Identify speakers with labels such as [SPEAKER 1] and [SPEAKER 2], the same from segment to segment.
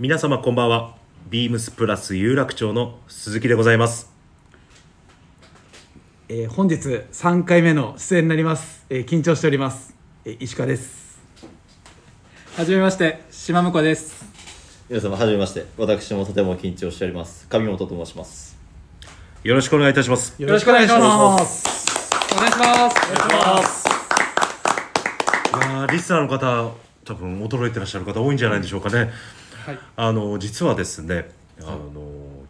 [SPEAKER 1] 皆様こんばんは。ビームスプラス有楽町の鈴木でございます。
[SPEAKER 2] えー本日3回目の出演になります、えー緊張しております、えー石川です。
[SPEAKER 3] はじめまして島婿です。
[SPEAKER 4] 皆様はじめまして私もとても緊張しております。上本と申します。
[SPEAKER 1] よろしくお願いいたします。
[SPEAKER 2] よ
[SPEAKER 3] ろしくお願いします。
[SPEAKER 2] す。
[SPEAKER 3] お願いします。
[SPEAKER 1] いやーリスナーの方多分驚いてらっしゃる方多いんじゃないでしょうかね、
[SPEAKER 3] はい。
[SPEAKER 1] あの実はですねあの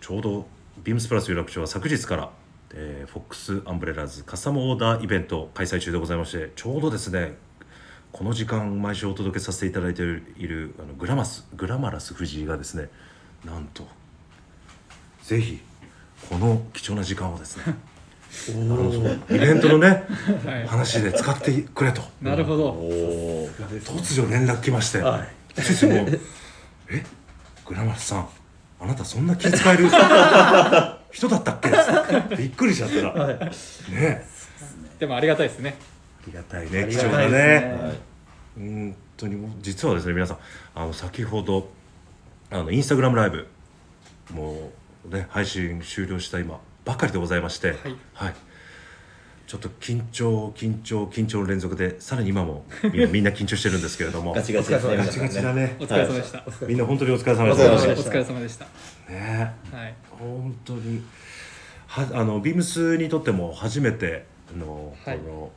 [SPEAKER 1] ちょうどビームスプラス有楽町は昨日から、えーフォックスアンブレラーズカスタムオーダーイベントを開催中でございましてちょうどですねこの時間毎週お届けさせていただいているあのグラマスグラマラス藤井がですねなんとぜひこの貴重な時間をですね イベントのね、
[SPEAKER 3] はい。
[SPEAKER 1] 話で使ってくれと。
[SPEAKER 3] なるほど。
[SPEAKER 1] 突如連絡来まして、先生もう「えグラマラスさんあなたそんな気遣える 人だったっけ?」びっくりしちゃったら、ね。え
[SPEAKER 3] でもありがたいですね。
[SPEAKER 1] ありがたいね貴重な
[SPEAKER 2] ね。
[SPEAKER 1] ね
[SPEAKER 4] はい。
[SPEAKER 1] 本当にもう実はですね皆さんあの先ほどあのインスタグラムライブもうね配信終了した今ばかりでございまして
[SPEAKER 3] はい
[SPEAKER 1] ちょっと緊張緊張緊張の連続でさらに今もみんな みんな緊張してるんですけれども。
[SPEAKER 4] ガチガチですね。
[SPEAKER 1] ガチガチだね。
[SPEAKER 3] お疲れ様でした、
[SPEAKER 1] みんな本当にお疲れ様
[SPEAKER 4] お
[SPEAKER 1] で
[SPEAKER 4] 疲れ様でした。
[SPEAKER 3] お疲れ様でした。
[SPEAKER 1] ね。
[SPEAKER 3] はい。
[SPEAKER 1] 本当にはあのビームスにとっても初めての、
[SPEAKER 3] はい。
[SPEAKER 1] この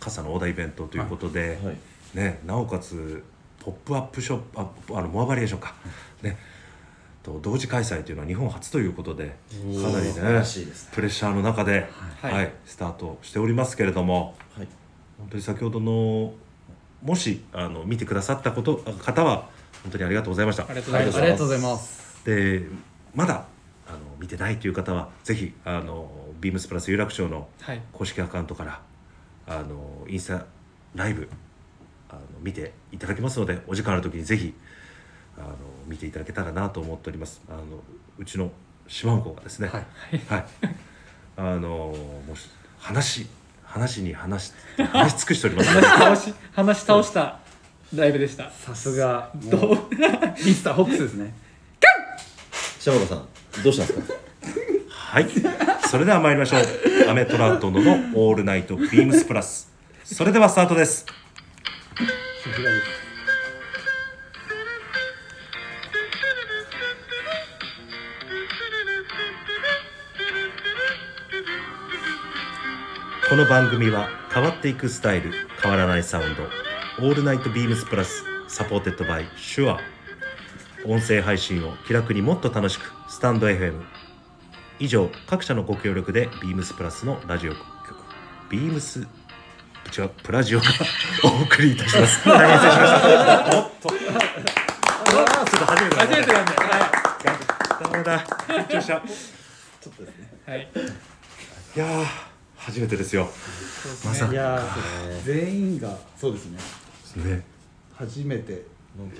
[SPEAKER 1] 傘のオーダーイベントということで、
[SPEAKER 4] はい。
[SPEAKER 1] ね、なおかつポップアップショップああのモアバリエーションか、ね、と同時開催というのは日本初ということでかなりね
[SPEAKER 4] 素晴らしいですね。
[SPEAKER 1] プレッシャーの中で、
[SPEAKER 3] はい。
[SPEAKER 1] はいスタートしておりますけれども
[SPEAKER 4] はい。
[SPEAKER 1] 本当に先ほどのもしあの見てくださったこと方は本当にありがとうございました。
[SPEAKER 3] あ。りがとうございま
[SPEAKER 4] あ
[SPEAKER 3] す。
[SPEAKER 2] ありがとうございます。
[SPEAKER 1] でまだあの見てないという方はぜひあのビームスプラス有楽町の
[SPEAKER 3] はい。
[SPEAKER 1] 公式アカウントからあのインスタライブあの見ていただけますのでお時間ある時にぜひあの見ていただけたらなと思っております。あのうちの島婿がですね。
[SPEAKER 2] はい。
[SPEAKER 1] はい、あのもう話話に話し話し尽くしておりますので
[SPEAKER 3] 倒し話し倒したライブでした。
[SPEAKER 2] さすがミスターホックスですね。
[SPEAKER 4] 島本さんどうしたんですか？
[SPEAKER 1] はい、それでは参りましょう。アメトラ殿の All Night BEAMS+。それではスタートです。
[SPEAKER 2] さすがです
[SPEAKER 1] この番組は変わっていくスタイル、変わらないサウンド。 All Night BEAMS+、supported by Shure。音声配信を気楽にもっと楽しく、スタンド FM。以上、各社のご協力でビームスプラスのラジオ局、ビームス、違う、プラジオが お送りいたします。大変失礼しました。おっと。ちょっと初めてだ
[SPEAKER 3] 初めてなんでは
[SPEAKER 1] ダメだ。緊張した。い
[SPEAKER 3] い、はい、
[SPEAKER 1] やー、初めてですよ。まさか。
[SPEAKER 2] いやー全員がそうですね
[SPEAKER 1] ね。
[SPEAKER 2] 初めて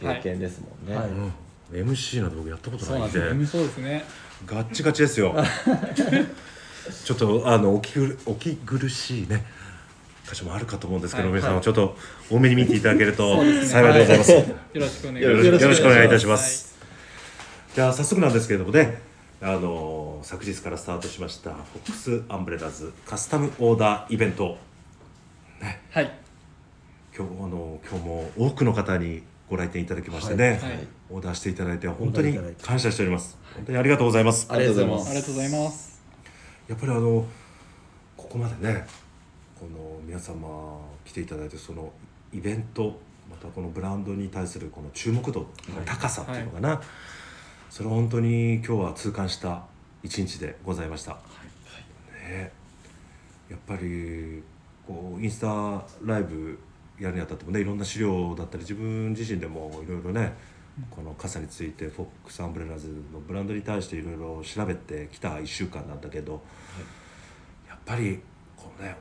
[SPEAKER 4] 経験ですもんね、
[SPEAKER 2] はい
[SPEAKER 1] うん。MC なんて僕やったことないんで。
[SPEAKER 2] そう
[SPEAKER 3] ですね
[SPEAKER 1] ガッチガチですよ。ちょっとあのおきぐおき苦しいね。箇所もあるかと思うんですけど、
[SPEAKER 3] はい
[SPEAKER 1] 皆さんもちょっと多めに見ていただけると幸いでございます。
[SPEAKER 3] よろしくお願いします
[SPEAKER 1] よろしくお願いいたしま
[SPEAKER 3] は
[SPEAKER 1] す。じゃあ早速なんですけれどもね、あの昨日からスタートしましたフォックスアンブレラーズカスタムオーダーイベント。
[SPEAKER 3] はい。
[SPEAKER 1] 今日あの今日も多くの方にご来店いただきましてね、
[SPEAKER 3] はい。はい。
[SPEAKER 1] オーダーしていただいて本当に感謝しております。本当にありがとうございます。
[SPEAKER 4] ありがとうございます。
[SPEAKER 3] ありがとうございます。
[SPEAKER 1] やっぱりあのここまでねこの皆様来ていただいてそのイベントまたこのブランドに対するこの注目度の高さっていうのかな、それを本当に今日は痛感した一日でございました、ね、やっぱりこうインスタライブやるにあたってもねいろんな資料だったり自分自身でもいろいろねこの傘についてフォックスアンブレラーズのブランドに対していろいろ調べてきた1週間なんだけど、やっぱりこのね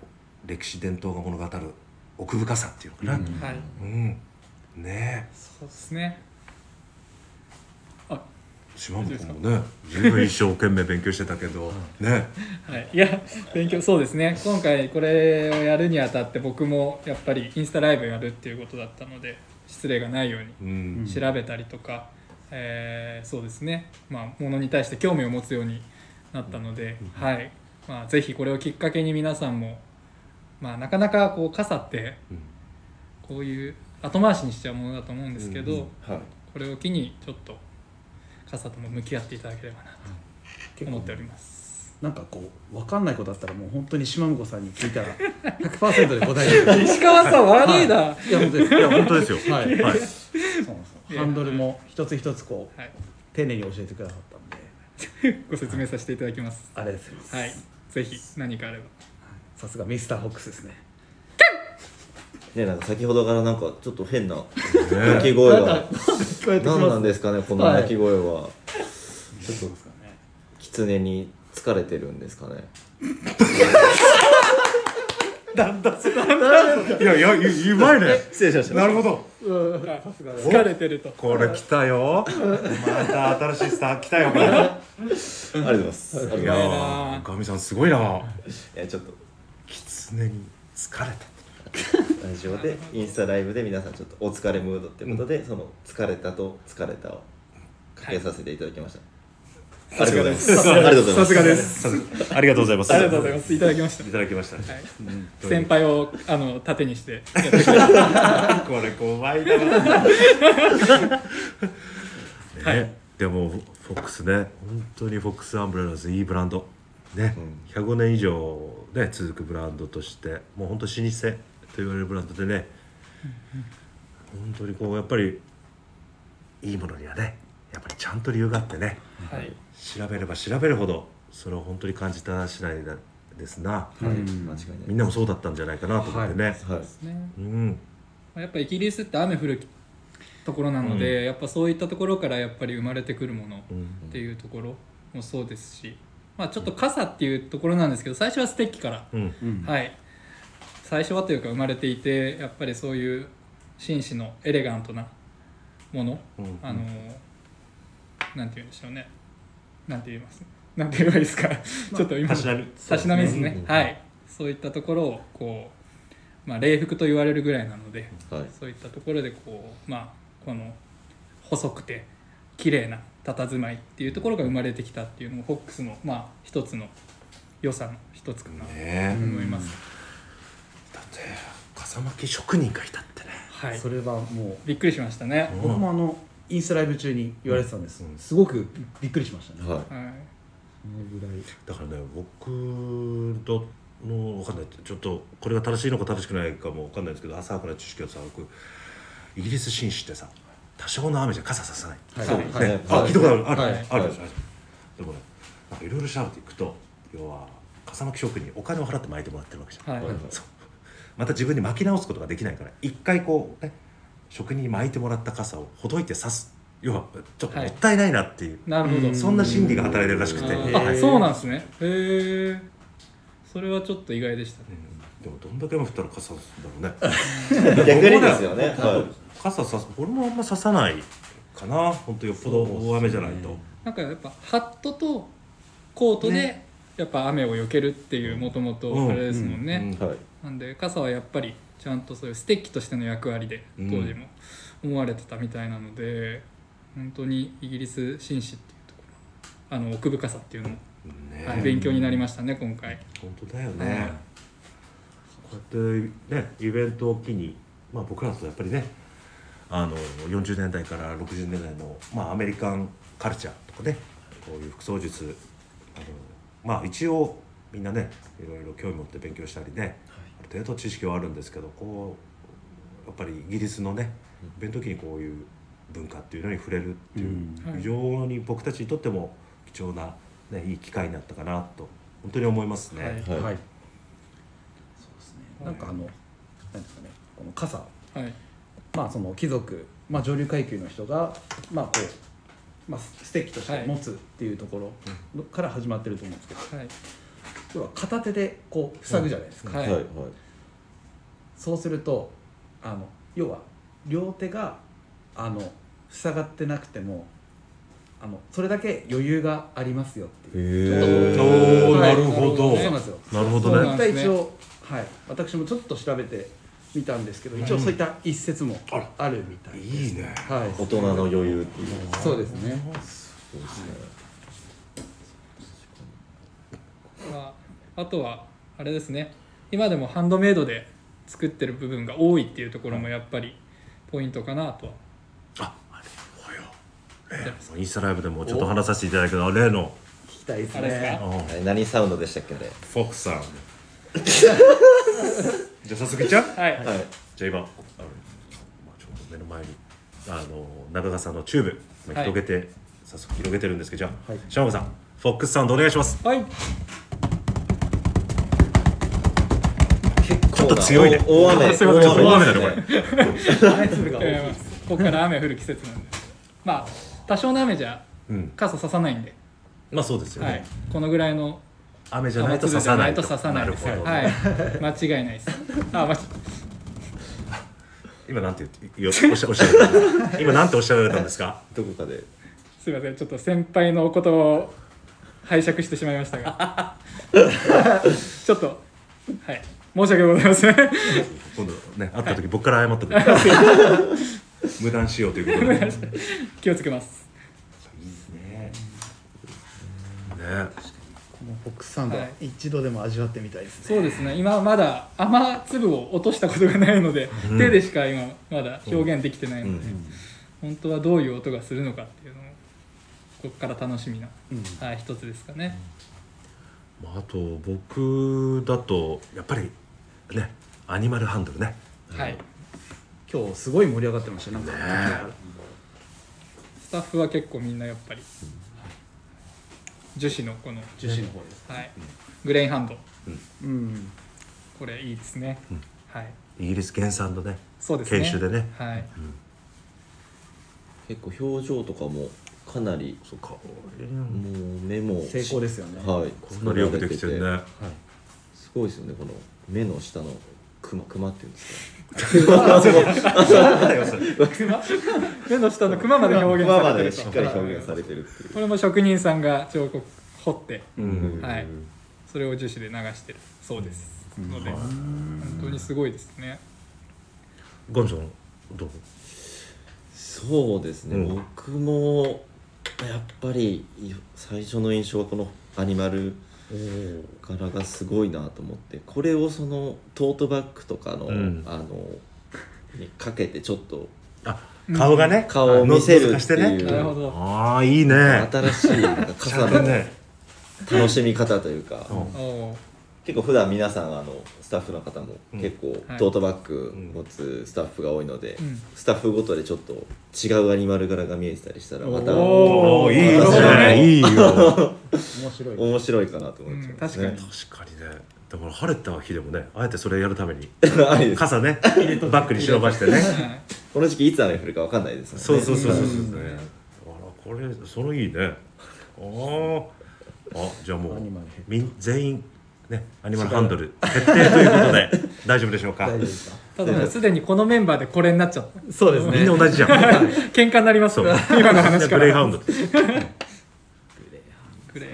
[SPEAKER 1] 歴史伝統が物語る奥深さっていうのかな、
[SPEAKER 3] はい。
[SPEAKER 1] うん。ね。
[SPEAKER 3] そうですね。あ
[SPEAKER 1] 島本君もね自分一生懸命勉強してたけどね。
[SPEAKER 3] はい、いや勉強そうですね。今回これをやるにあたって僕もやっぱりインスタライブやるっていうことだったので失礼がないよう
[SPEAKER 1] うん。
[SPEAKER 3] に調べたりとか、えーそうですね。まあものに対して興味を持つようになったので、はい。まあ、ぜひこれをきっかけに皆さんも、まあ、なかなかこう傘って
[SPEAKER 1] うん。
[SPEAKER 3] こういう後回しにしちゃうものだと思うんですけど、
[SPEAKER 1] うん。
[SPEAKER 4] はい。
[SPEAKER 3] これを機にちょっと傘とも向き合っていただければなと思っております。
[SPEAKER 2] なんかこう分かんないことあったらもう本当に島婿さんに聞いたら100%で答える。
[SPEAKER 3] 石川さん悪いな、
[SPEAKER 2] い。や本当です
[SPEAKER 1] いや本当ですよ。
[SPEAKER 2] はい、
[SPEAKER 1] はい。
[SPEAKER 2] そうハンドルも一つ一つこう
[SPEAKER 3] はい、
[SPEAKER 2] 丁寧に教えてくださったんで。
[SPEAKER 3] ご説明させていただきます。
[SPEAKER 2] あれです。よ
[SPEAKER 3] はい、ぜひ何かあれば。
[SPEAKER 2] さすがミスターホックスですね
[SPEAKER 4] ねなんか先ほどからなんかちょっと変な鳴き声が。何なんですかねこの
[SPEAKER 2] はい。
[SPEAKER 4] 鳴き声は。
[SPEAKER 2] ちょっとですかね。
[SPEAKER 4] 狐に疲れてるんですかね。
[SPEAKER 1] いやいやううまいね
[SPEAKER 4] 失礼しました。
[SPEAKER 1] なるほど。
[SPEAKER 3] 疲れてると。
[SPEAKER 1] これ来たよ。また新しいスター来たよこれ い
[SPEAKER 4] ありがとうございます。い
[SPEAKER 1] やガミさんすごいな。
[SPEAKER 4] いやちょっと。
[SPEAKER 1] 狐に疲れた
[SPEAKER 4] ラジオでインスタライブで皆さんちょっとお疲れムードってことで、その疲れたと疲れたをかけさせていただきました、ありがとうございます。ありがとうございます。
[SPEAKER 3] さすがです。
[SPEAKER 1] ありがとうございます。
[SPEAKER 3] ありがとうございます。いただきました。
[SPEAKER 1] いただきました、
[SPEAKER 3] はい、先輩をあの盾にして。
[SPEAKER 1] これ怖いな。ね、でもフォックスね。本当にフォックスアンブレラズいいブランド。ね、105年以上ね続くブランドとして。もう本当老舗と言われるブランドでね、本当にこうやっぱりいいものにはねやっぱりちゃんと理由があってね。
[SPEAKER 3] はい、
[SPEAKER 1] 調べれば調べるほどそれを本当に感じた次第ですな、
[SPEAKER 4] はい。間違いない。
[SPEAKER 1] みんなもそうだったんじゃないかなと思ってね、
[SPEAKER 4] はい。
[SPEAKER 3] ね。
[SPEAKER 1] うん。
[SPEAKER 3] やっぱイギリスって雨降るところなので、やっぱそういったところからやっぱり生まれてくるものっ
[SPEAKER 1] うん。
[SPEAKER 3] ていうところもそうですし、まあ、ちょっと傘っていうところなんですけど最初はステッキから、
[SPEAKER 1] うん
[SPEAKER 2] うん。
[SPEAKER 3] はい最初はというか生まれていてやっぱりそういう紳士のエレガントなもの、
[SPEAKER 1] うん
[SPEAKER 3] あのなんて言うんでしょうね。なんて言います？なんて言えばいいですか？ちょっと今
[SPEAKER 1] たしなみ。
[SPEAKER 3] たしなみですね。
[SPEAKER 4] うん
[SPEAKER 3] はい。そういったところをこう、まあ、礼服と言われるぐらいなので
[SPEAKER 4] はい。
[SPEAKER 3] そういったところでこうまあこの細くて綺麗な佇まいっていうところが生まれてきたっていうのもフォックスのまあ一つの良さの一つかなと
[SPEAKER 1] ね
[SPEAKER 3] 思います、
[SPEAKER 1] だって笠巻き職人がいたってね。
[SPEAKER 3] はい。
[SPEAKER 2] それはもう
[SPEAKER 3] びっくりしましたね、
[SPEAKER 1] うん。
[SPEAKER 2] 僕もあのインスタライブ中に言われてたんです、
[SPEAKER 1] うん。
[SPEAKER 2] すごくびっくりしましたね、
[SPEAKER 4] はい。
[SPEAKER 3] はい。
[SPEAKER 2] そのぐらい。
[SPEAKER 1] だからね僕との分かんない。ちょっとこれが正しいのか正しくないかも分かんないですけど浅はかな知識をさ僕イギリス紳士ってさ多少の雨じゃ傘ささない、
[SPEAKER 2] はい。
[SPEAKER 3] そう
[SPEAKER 1] ね。
[SPEAKER 4] はい。
[SPEAKER 1] あ聞いたことある。ある、
[SPEAKER 2] はい。
[SPEAKER 1] あるあるでしょ。でもねなんかいろいろ調べていくと要は笠巻き職人お金を払って巻いてもらってるわけじゃん、
[SPEAKER 3] はい
[SPEAKER 4] はい。
[SPEAKER 1] そうまた自分に巻き直すことができないから一回こうね職人に巻いてもらった傘をほどいて刺す要はちょっともったいないなっていう、
[SPEAKER 3] なるほど、
[SPEAKER 2] うん。
[SPEAKER 1] そんな心理が働いてるらしくて、
[SPEAKER 3] あそうなんですね。へえそれはちょっと意外でしたね。
[SPEAKER 1] うん。でもどんだけ雨降ったら傘さすんだろうね。
[SPEAKER 4] 逆にですよね。は
[SPEAKER 1] 傘さす俺もあんまささないかな。本当よっぽど大雨じゃないと、
[SPEAKER 3] なんかやっぱハットとコートでやっぱ雨を避けるっていうもともと
[SPEAKER 1] うん
[SPEAKER 3] あれですもんね、
[SPEAKER 1] うん。
[SPEAKER 4] いはい
[SPEAKER 3] なんで傘はやっぱりちゃんとそういうステッキとしての役割で当
[SPEAKER 1] うん。
[SPEAKER 3] 時も思われてたみたいなので、本当にイギリス紳士っていうところあの奥深さっていうのも、
[SPEAKER 1] ね。
[SPEAKER 3] はい、勉強になりましたね今回。
[SPEAKER 1] 本当だよね、
[SPEAKER 3] はい。
[SPEAKER 1] こうやってねイベントを機に、まあ、僕らとやっぱりねあの40年代から60年代の、まあ、アメリカンカルチャーとかねこういう服装術あのまあ一応みんなねいろいろ興味持って勉強したりね、ある程度知識はあるんですけどこうやっぱりイギリスのねイベント期にこういう文化っていうのに触れるっていう、非常に僕たちにとっても貴重な、ね、いい機会になったかなと本当に思いますね。
[SPEAKER 3] はい。
[SPEAKER 4] はい。
[SPEAKER 2] そうですね。なんかあのなんですかねこの傘。
[SPEAKER 3] はい。
[SPEAKER 2] まあその貴族、まあ、上流階級の人がまあこう、まあ、ステッキとして持つっていうところのから始まってると思うんですけど、
[SPEAKER 3] はい
[SPEAKER 2] 要は片手でこう塞ぐじゃないですか、
[SPEAKER 3] はい
[SPEAKER 4] はい。はい。
[SPEAKER 2] そうするとあの要は両手があの塞がってなくてもあのそれだけ余裕がありますよっていう。
[SPEAKER 1] なるほど。
[SPEAKER 2] そうなんですよ。
[SPEAKER 1] なるほどね。
[SPEAKER 2] 一応はい。私もちょっと調べて見たんですけど一応そういった一節も
[SPEAKER 1] あ
[SPEAKER 2] るみたいです。
[SPEAKER 1] いいね。
[SPEAKER 2] はい。
[SPEAKER 4] 大人の余裕っていう。
[SPEAKER 2] そうですね。
[SPEAKER 4] そうですね
[SPEAKER 3] まあ、あとはあれですね。今でもハンドメイドで作ってる部分が多いっていうところもやっぱりポイントかなとは。
[SPEAKER 1] ああれほよ。例のインスタライブでもちょっと話させていただいたけど例の
[SPEAKER 2] 聞きたいですね。
[SPEAKER 4] 何サウンドでしたっけね
[SPEAKER 1] フォックさん。じゃあ早速いっちゃう？
[SPEAKER 3] はい、
[SPEAKER 4] はい。
[SPEAKER 1] じゃあ今あの、まあ、ちょうど目の前にあの中川さんのチューブ、まあ、
[SPEAKER 3] はい。
[SPEAKER 1] 広げて、早速広げてるんですけどじゃあ、
[SPEAKER 2] はい。
[SPEAKER 1] シャマゴさんフォックスサウンドお願いします。
[SPEAKER 3] はい、
[SPEAKER 4] 結構
[SPEAKER 1] ちょっと強いね。
[SPEAKER 4] 大大雨。
[SPEAKER 1] 大雨だね
[SPEAKER 4] です
[SPEAKER 1] これ
[SPEAKER 2] 雨粒が大きい
[SPEAKER 3] えーここから雨降る季節なんで。まあ多少の雨じゃ
[SPEAKER 1] うん。
[SPEAKER 3] 傘ささないんで、
[SPEAKER 1] まあそうですよね、
[SPEAKER 3] はい、ここのぐらいの
[SPEAKER 1] 雨じゃないとさない
[SPEAKER 3] と。刺さないです
[SPEAKER 1] なるほど、
[SPEAKER 3] はい。間違いないです。あ間違
[SPEAKER 1] 今なんて言ってよおっしゃおっしゃ今なんておっしゃられたんですか？
[SPEAKER 4] どこかで。す
[SPEAKER 3] いません。ちょっと先輩のお言葉を拝借してしまいましたが。ちょっとはい申し訳ございません。
[SPEAKER 1] 今度ね会った時僕から謝った時 無断しようということで。ね
[SPEAKER 3] 気をつけます。
[SPEAKER 1] ね。
[SPEAKER 2] このは
[SPEAKER 3] はい。
[SPEAKER 2] 一度でも味わってみたいですね。
[SPEAKER 3] そうですね。今まだ雨粒を落としたことがないので、
[SPEAKER 1] うん。
[SPEAKER 3] 手でしか今まだ表現できてないので、
[SPEAKER 4] うん。
[SPEAKER 3] 本当はどういう音がするのかっていうのをここから楽しみな、
[SPEAKER 2] うん。
[SPEAKER 3] はい、一つですかね、
[SPEAKER 1] まあ、あと僕だとやっぱりねアニマルハンドルね。
[SPEAKER 3] はい。
[SPEAKER 2] 今日すごい盛り上がってましたなんか。
[SPEAKER 1] ね
[SPEAKER 3] スタッフは結構みんなやっぱり。樹脂のこの、
[SPEAKER 2] 樹脂の方です
[SPEAKER 3] はい、グレインハンド。
[SPEAKER 2] うん。
[SPEAKER 3] これいいですね、
[SPEAKER 1] うん
[SPEAKER 3] はい。
[SPEAKER 1] イギリス原産のね
[SPEAKER 3] そうですね。
[SPEAKER 1] 研修でね。
[SPEAKER 3] はい。
[SPEAKER 4] 結構表情とかもかなり
[SPEAKER 1] そうか。
[SPEAKER 4] もう目も
[SPEAKER 2] 成功ですよね。
[SPEAKER 4] はい。
[SPEAKER 1] こんなによくできてるね。
[SPEAKER 2] はい。
[SPEAKER 4] すごいですよねこの目の下のクマクマっていうんです
[SPEAKER 3] 熊？目の下のクマまで
[SPEAKER 4] か
[SPEAKER 3] 表現されてる
[SPEAKER 4] しっかり表現されてるっていう
[SPEAKER 3] これも職人さんが彫刻彫って
[SPEAKER 1] うん。
[SPEAKER 3] はい。それを樹脂で流してるそうです。ので本当にすごいですね。
[SPEAKER 1] ゴンさんどう？
[SPEAKER 4] そうですね、
[SPEAKER 1] うん。
[SPEAKER 4] 僕もやっぱり最初の印象はこのアニマル柄がすごいなと思ってこれをそのトートバッグとかの,、
[SPEAKER 1] うん。
[SPEAKER 4] あのにかけてちょっと
[SPEAKER 1] あ顔がね？
[SPEAKER 4] 顔を見せる
[SPEAKER 1] のぞかしてね。
[SPEAKER 4] っていう
[SPEAKER 1] ああいいね。
[SPEAKER 4] 新しいなんか
[SPEAKER 1] ち
[SPEAKER 4] 傘の楽しみ方というか、
[SPEAKER 1] うん
[SPEAKER 4] 結構普段皆さんあのスタッフの方も
[SPEAKER 1] うん。
[SPEAKER 4] 結構
[SPEAKER 3] はい。
[SPEAKER 4] トートバッグ持つスタッフが多いので、
[SPEAKER 3] うん。
[SPEAKER 4] スタッフごとでちょっと違うアニマル柄が見えてたりしたらまた
[SPEAKER 3] お
[SPEAKER 1] いい
[SPEAKER 3] なるほど
[SPEAKER 1] ね
[SPEAKER 3] ね
[SPEAKER 1] いいよ
[SPEAKER 2] 面白い
[SPEAKER 4] 面白いかなと思っちゃいますね、
[SPEAKER 3] うん。
[SPEAKER 1] 確かに。ね。だから晴れた日でもね。あえてそれやるために。傘ね。バッグに忍ばしてね。
[SPEAKER 3] はい
[SPEAKER 4] この時期いつ雨降るかわかんないですもんね。
[SPEAKER 1] そうそうそうそうそう
[SPEAKER 3] うん
[SPEAKER 1] ねあらこれそのいいねあーあじゃあもう全員ねアニマルハンドル徹底ということで大丈夫でしょうか？
[SPEAKER 3] ただねすでにこのメンバーでこれになっちゃった。
[SPEAKER 2] そうです
[SPEAKER 1] みんな同じじゃん。
[SPEAKER 3] 喧嘩になります。
[SPEAKER 1] そう。
[SPEAKER 3] 今の話から。
[SPEAKER 1] グレイハウンド
[SPEAKER 3] グレイ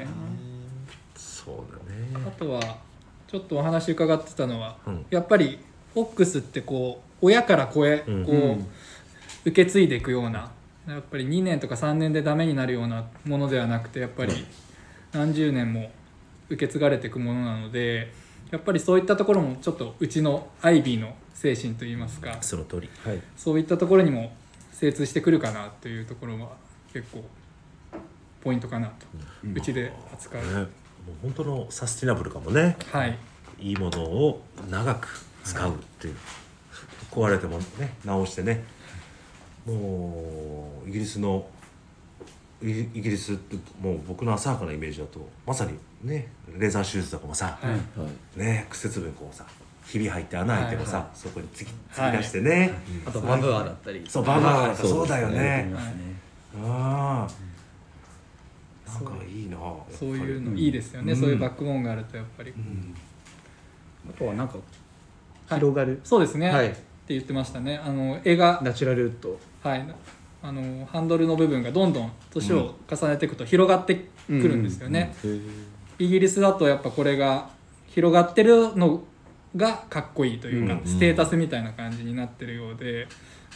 [SPEAKER 1] そうだね。
[SPEAKER 3] あとはちょっとお話伺ってたのは、
[SPEAKER 1] うん。
[SPEAKER 3] やっぱりフォックスってこう親から子へこう、
[SPEAKER 1] うん
[SPEAKER 3] 受け継いでいくようなやっぱり2年とか3年でダメになるようなものではなくてやっぱり何十年も受け継がれていくものなのでやっぱりそういったところもちょっとうちのアイビーの精神といいますか
[SPEAKER 1] その通り。
[SPEAKER 2] はい。
[SPEAKER 3] そういったところにも精通してくるかなというところは結構ポイントかなと、うちで扱う、
[SPEAKER 1] ね。もう本当のサスティナブルかもね。
[SPEAKER 3] はい。
[SPEAKER 1] いいものを長く使うっていう、壊れてもね直してね。もうイギリスのイギリスってもう僕の浅はかなイメージだとまさにねレーザー手術とかもさ、
[SPEAKER 3] はい。
[SPEAKER 4] はい
[SPEAKER 1] ね屈折部にこうさひび入って穴開いてもさ、
[SPEAKER 3] はい。
[SPEAKER 1] そこに突き突き出してね、
[SPEAKER 2] あとバブアーだったり。
[SPEAKER 1] そうババアなんか
[SPEAKER 4] そう
[SPEAKER 1] そうだよね。
[SPEAKER 2] ね。
[SPEAKER 1] ああ。なんかいいな
[SPEAKER 3] そういうの
[SPEAKER 2] うん
[SPEAKER 3] いいですよね、
[SPEAKER 1] うん。
[SPEAKER 3] そういうバックボーンがあるとやっぱり、
[SPEAKER 1] うん。
[SPEAKER 2] あとはなんか
[SPEAKER 3] はい。
[SPEAKER 2] 広がる。
[SPEAKER 3] そうですね、
[SPEAKER 2] はい。
[SPEAKER 3] って言ってましたね。あの絵が、
[SPEAKER 2] ナチュラルウッド。
[SPEAKER 3] はい、あのハンドルの部分がどんどん年を重ねていくと広がってくるんですよね、イギリスだとやっぱこれが広がってるのがかっこいいというか、
[SPEAKER 1] うん
[SPEAKER 3] ステータスみたいな感じになってるようで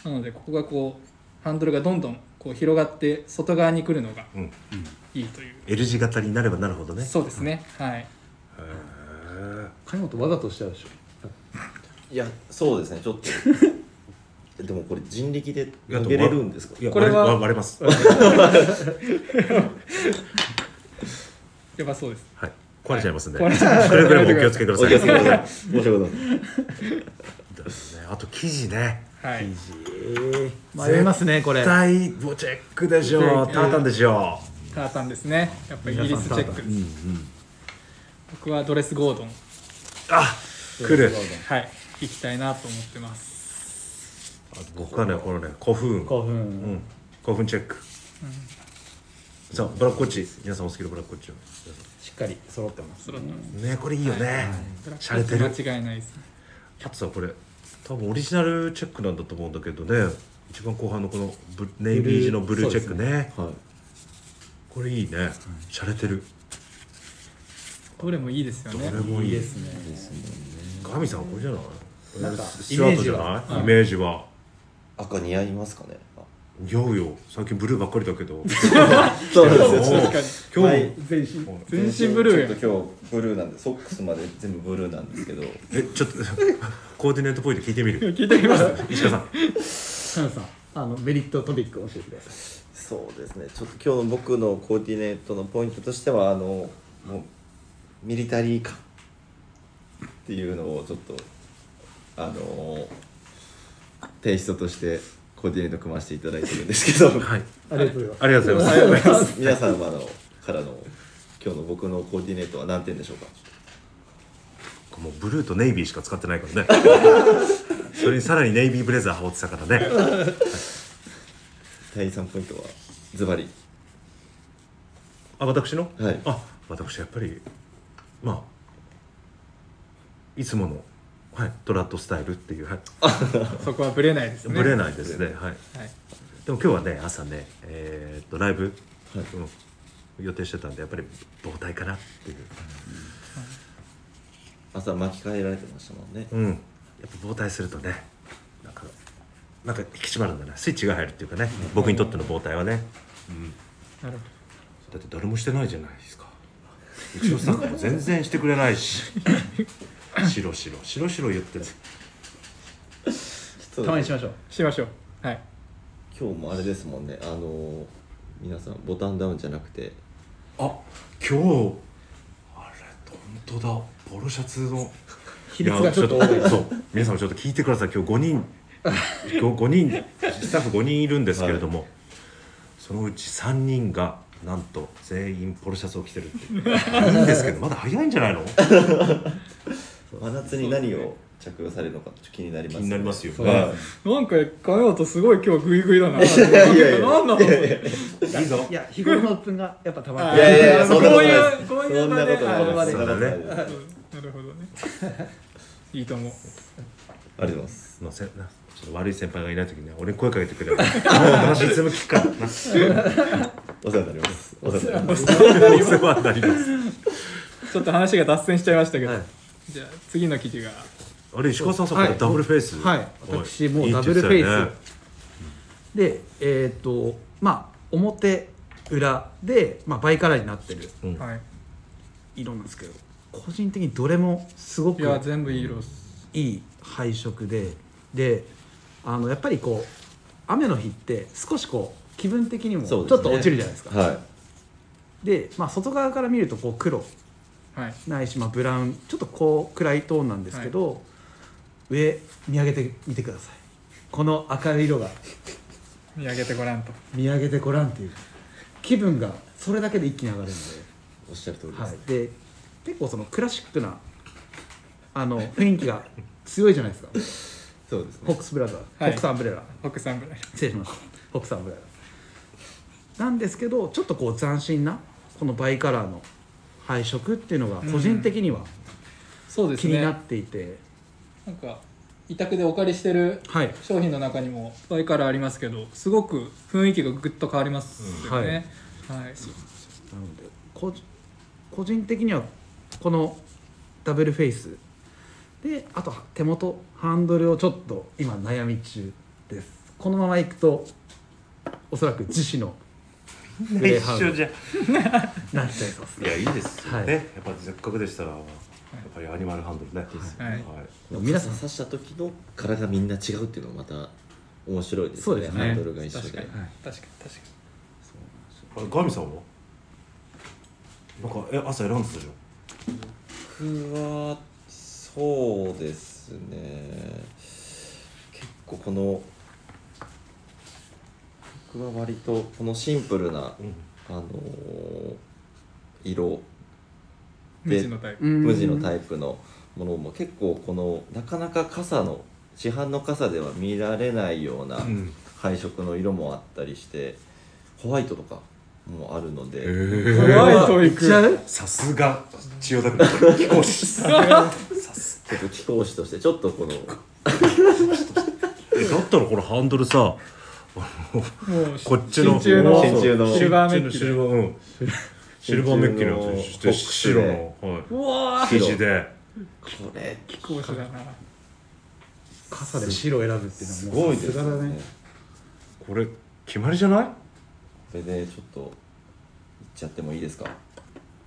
[SPEAKER 3] なのでここがこうハンドルがどんどんこう広がって外側に来るのが
[SPEAKER 1] うん。
[SPEAKER 3] いいという、
[SPEAKER 1] L 字型になればなるほどね。
[SPEAKER 3] そうですね。はい。
[SPEAKER 2] 金本わざとしてるでしょ。
[SPEAKER 4] いやそうですね。ちょっと でもこれ人力で
[SPEAKER 1] いや
[SPEAKER 4] 投げれるんですか？
[SPEAKER 1] いや
[SPEAKER 3] これは
[SPEAKER 1] 割れます。
[SPEAKER 3] やっぱそうです。
[SPEAKER 1] はい。壊れちゃいますんで、
[SPEAKER 3] 壊れちゃう
[SPEAKER 1] くれぐれもお気をつけください。
[SPEAKER 4] お気をつけください。申し訳ございません
[SPEAKER 1] ねあと生地ね。
[SPEAKER 3] はい。
[SPEAKER 2] 迷いますねこれ。
[SPEAKER 1] 絶対ボチェックでしょタータンでしょ
[SPEAKER 3] タータンですね。やっぱりイギリスチェック
[SPEAKER 1] うんうん。
[SPEAKER 3] 僕はドレスゴードン。
[SPEAKER 1] あ来る。
[SPEAKER 3] はい。行きたいなと思ってます
[SPEAKER 1] あと僕はねこのね古墳。
[SPEAKER 2] 興奮、
[SPEAKER 1] うん。古墳チェック。さあブラックコッチ。皆さんお好きなブラックコッチを。
[SPEAKER 2] しっかり揃ってます。
[SPEAKER 3] 揃ってます。
[SPEAKER 1] ねこれいいよね。洒落てる。
[SPEAKER 3] 間違いないですね。
[SPEAKER 1] あとさこれ多分オリジナルチェックなんだと思うんだけどね。一番後半のこのブネイビー地のブルーチェックね。
[SPEAKER 4] はい。
[SPEAKER 1] これいいね。洒落てる。
[SPEAKER 3] どれもいいですよね。
[SPEAKER 1] どれもいい。
[SPEAKER 2] いいですね。
[SPEAKER 1] ガミさんこれじゃない？
[SPEAKER 2] なんか
[SPEAKER 1] スチュワートじゃない？イ
[SPEAKER 2] イ
[SPEAKER 1] メージは
[SPEAKER 4] 赤似合いますかね？あ
[SPEAKER 1] 似合うよ。最近ブルーばっかりだけど。
[SPEAKER 4] そうです
[SPEAKER 1] もう
[SPEAKER 3] 確かに
[SPEAKER 1] 今日、
[SPEAKER 4] はい
[SPEAKER 2] 全身。
[SPEAKER 3] 全身ブルーや
[SPEAKER 4] ちょっと今日ブルーなんでソックスまで全部ブルーなんですけど。
[SPEAKER 1] えちょっと コーディネートポイント聞いてみる？
[SPEAKER 3] 聞いてみます？
[SPEAKER 1] 石川さん。
[SPEAKER 2] さんあのメリットトピック教えてください。
[SPEAKER 4] そうですね。ちょっと今日の僕のコーディネートのポイントとしてはあのもうミリタリー感っていうのをちょっとあのテイストとしてコーディネート組ませていただいてるんですけど、
[SPEAKER 1] はい。
[SPEAKER 2] ありがとうございます。
[SPEAKER 1] ありがとうございます。
[SPEAKER 4] 皆様のからの今日の僕のコーディネートは何点でしょうか？
[SPEAKER 1] もうブルーとネイビーしか使ってないからね。それにさらにネイビーブレザー羽織ってたからね。
[SPEAKER 4] 第3ポイントはズバリ。
[SPEAKER 1] あ私の？
[SPEAKER 4] はい。
[SPEAKER 1] あ私やっぱりまあいつもの、はい、トラッドスタイルっていう、はい、
[SPEAKER 3] そこはブレないですね。
[SPEAKER 1] ブレないですね、はい、
[SPEAKER 3] はい。
[SPEAKER 1] でも今日はね朝ねえーっとライブ、うん、予定してたんでやっぱり防体かなっていう。
[SPEAKER 4] 朝巻き替えられてましたもんね。
[SPEAKER 1] うん。やっぱ防体するとねなんかなんか引き締まるんだねスイッチが入るっていうかね、僕にとっての防体はね、うん、
[SPEAKER 3] なるほ
[SPEAKER 1] だって誰もしてないじゃないですか。うちのスタッフも全然してくれないし 白白。白白言ってる
[SPEAKER 2] たまにしましょう。
[SPEAKER 3] どしましょう。はい。
[SPEAKER 4] 今日もあれですもんね。あの皆さんボタンダウンじゃなくて。
[SPEAKER 1] あ今日あれ本当だ。ポロシャツの。
[SPEAKER 2] 比率がちょっと多い。
[SPEAKER 1] いやそう。皆さんもちょっと聞いてください。今日5人。今日5人。スタッフ5人いるんですけれども、そのうち3人がなんと全員ポロシャツを着てるっていう。いいんですけどまだ早いんじゃないの？
[SPEAKER 4] 真夏に何を着用されるのかちょっと気になります
[SPEAKER 1] 気になりますよ
[SPEAKER 4] はい。
[SPEAKER 3] なんか金本すごい今日グイグイだな。い
[SPEAKER 4] やいやいや
[SPEAKER 3] なんなの？
[SPEAKER 1] いいぞ。
[SPEAKER 2] いや日頃のがやっぱたま
[SPEAKER 3] あ
[SPEAKER 2] って
[SPEAKER 4] いやいやいやそんなことない
[SPEAKER 3] ういうこういう
[SPEAKER 4] そんなことない
[SPEAKER 3] 場で。
[SPEAKER 4] ですそんなことないです。
[SPEAKER 3] なるほどね。いいと思う。
[SPEAKER 4] ありがとうございます。
[SPEAKER 1] まあ、せなちょっと悪い先輩がいない時には俺に声かけてくれ。る話いつでも聞くからな。
[SPEAKER 4] お世話になります。お世話になります。
[SPEAKER 1] お世話になります。
[SPEAKER 3] ちょっと話が脱線しちゃいましたけど。
[SPEAKER 2] はい
[SPEAKER 3] じゃあ次の記事が。
[SPEAKER 1] あれ石川さんさ、
[SPEAKER 2] はい。
[SPEAKER 1] これダブルフェイス。
[SPEAKER 2] はい。私もうダブルフェイス。でえっ、とまあ表裏で、まあ、バイカラーになってる。
[SPEAKER 1] うん。
[SPEAKER 3] はい。
[SPEAKER 2] 色なんですけど。個人的にどれもすごく
[SPEAKER 3] いや全部いい色っす。
[SPEAKER 2] いい配色で。であのやっぱりこう雨の日って少しこう気分的にもちょっと落ちるじゃないですか。
[SPEAKER 4] はい。
[SPEAKER 2] で、まあ、外側から見るとこう黒
[SPEAKER 3] はい。
[SPEAKER 2] ないし、まあ、ブラウンちょっとこう暗いトーンなんですけど、上見上げてみてください。この明るい色が。
[SPEAKER 3] 見上げてごらんと。
[SPEAKER 2] 見上げてごらんっていう。気分がそれだけで一気に上がるんで,、
[SPEAKER 4] おっしゃる通りです、
[SPEAKER 2] はい、で結構そのクラシックなあの雰囲気が強いじゃないですか。
[SPEAKER 4] そうですね。
[SPEAKER 2] フォックスブラザー、
[SPEAKER 3] はい。
[SPEAKER 2] フォックスアンブレラ。
[SPEAKER 3] フォックスさんぐらい。
[SPEAKER 2] 失礼しましたフォックスアンブレラ。なんですけどちょっとこう斬新なこのバイカラーの配色っていうのが個人的には
[SPEAKER 3] そうですね。
[SPEAKER 2] 気になっていて、
[SPEAKER 3] なんか委託でお借りしてる
[SPEAKER 2] はい
[SPEAKER 3] 商品の中にもバイカラーありますけど、すごく雰囲気がぐっと変わりますよね。はい。
[SPEAKER 2] なのでこ個人的にはこのダブルフェイスであと手元ハンドルをちょっと今悩み中ですこのままいくとおそらく樹脂の
[SPEAKER 1] 一緒じゃん。
[SPEAKER 2] なっちゃいそうです
[SPEAKER 1] いやいいですよ。ね、
[SPEAKER 2] はい。
[SPEAKER 1] やっぱせっかくでしたらやっぱりアニマルハンドルね、
[SPEAKER 3] はい。
[SPEAKER 2] 皆さん
[SPEAKER 4] 傘さした時の柄がみんな違うっていうのがまた面白いですね。
[SPEAKER 2] そうですね。
[SPEAKER 4] ハンドルが一緒で。
[SPEAKER 3] 確かに。
[SPEAKER 2] はい。
[SPEAKER 3] 確かに。
[SPEAKER 1] ガミさんは？なんかえ朝選んでたじ
[SPEAKER 4] 僕はそうですね。結構この僕は割とこのシンプルなあのー色。
[SPEAKER 3] に無地のタイプ。
[SPEAKER 4] 無地のタイプのものも結構このなかなか傘の市販の傘では見られないような
[SPEAKER 1] うん。
[SPEAKER 4] 配色の色もあったりしてホワイトとかもあるので、
[SPEAKER 3] ホワイト行く。
[SPEAKER 1] さすが。千代田区貴公子。さす
[SPEAKER 4] ちょっと貴公子としてちょっとこの
[SPEAKER 1] えだったらこのハンドルさこっちの
[SPEAKER 3] 真鍮の
[SPEAKER 4] 真鍮の。
[SPEAKER 3] シルバーメッキで。
[SPEAKER 1] シルバーうん。シルバーメッキのやつそして白の、は
[SPEAKER 3] うわ
[SPEAKER 1] い、生地で。
[SPEAKER 4] これ
[SPEAKER 3] 貴公子だな。
[SPEAKER 2] 傘で白選ぶっていうのは
[SPEAKER 4] す
[SPEAKER 2] もう
[SPEAKER 4] ごいです
[SPEAKER 2] さすがだ
[SPEAKER 4] ね。
[SPEAKER 1] これ決まりじゃない？
[SPEAKER 4] これでちょっといっちゃってもいいですか？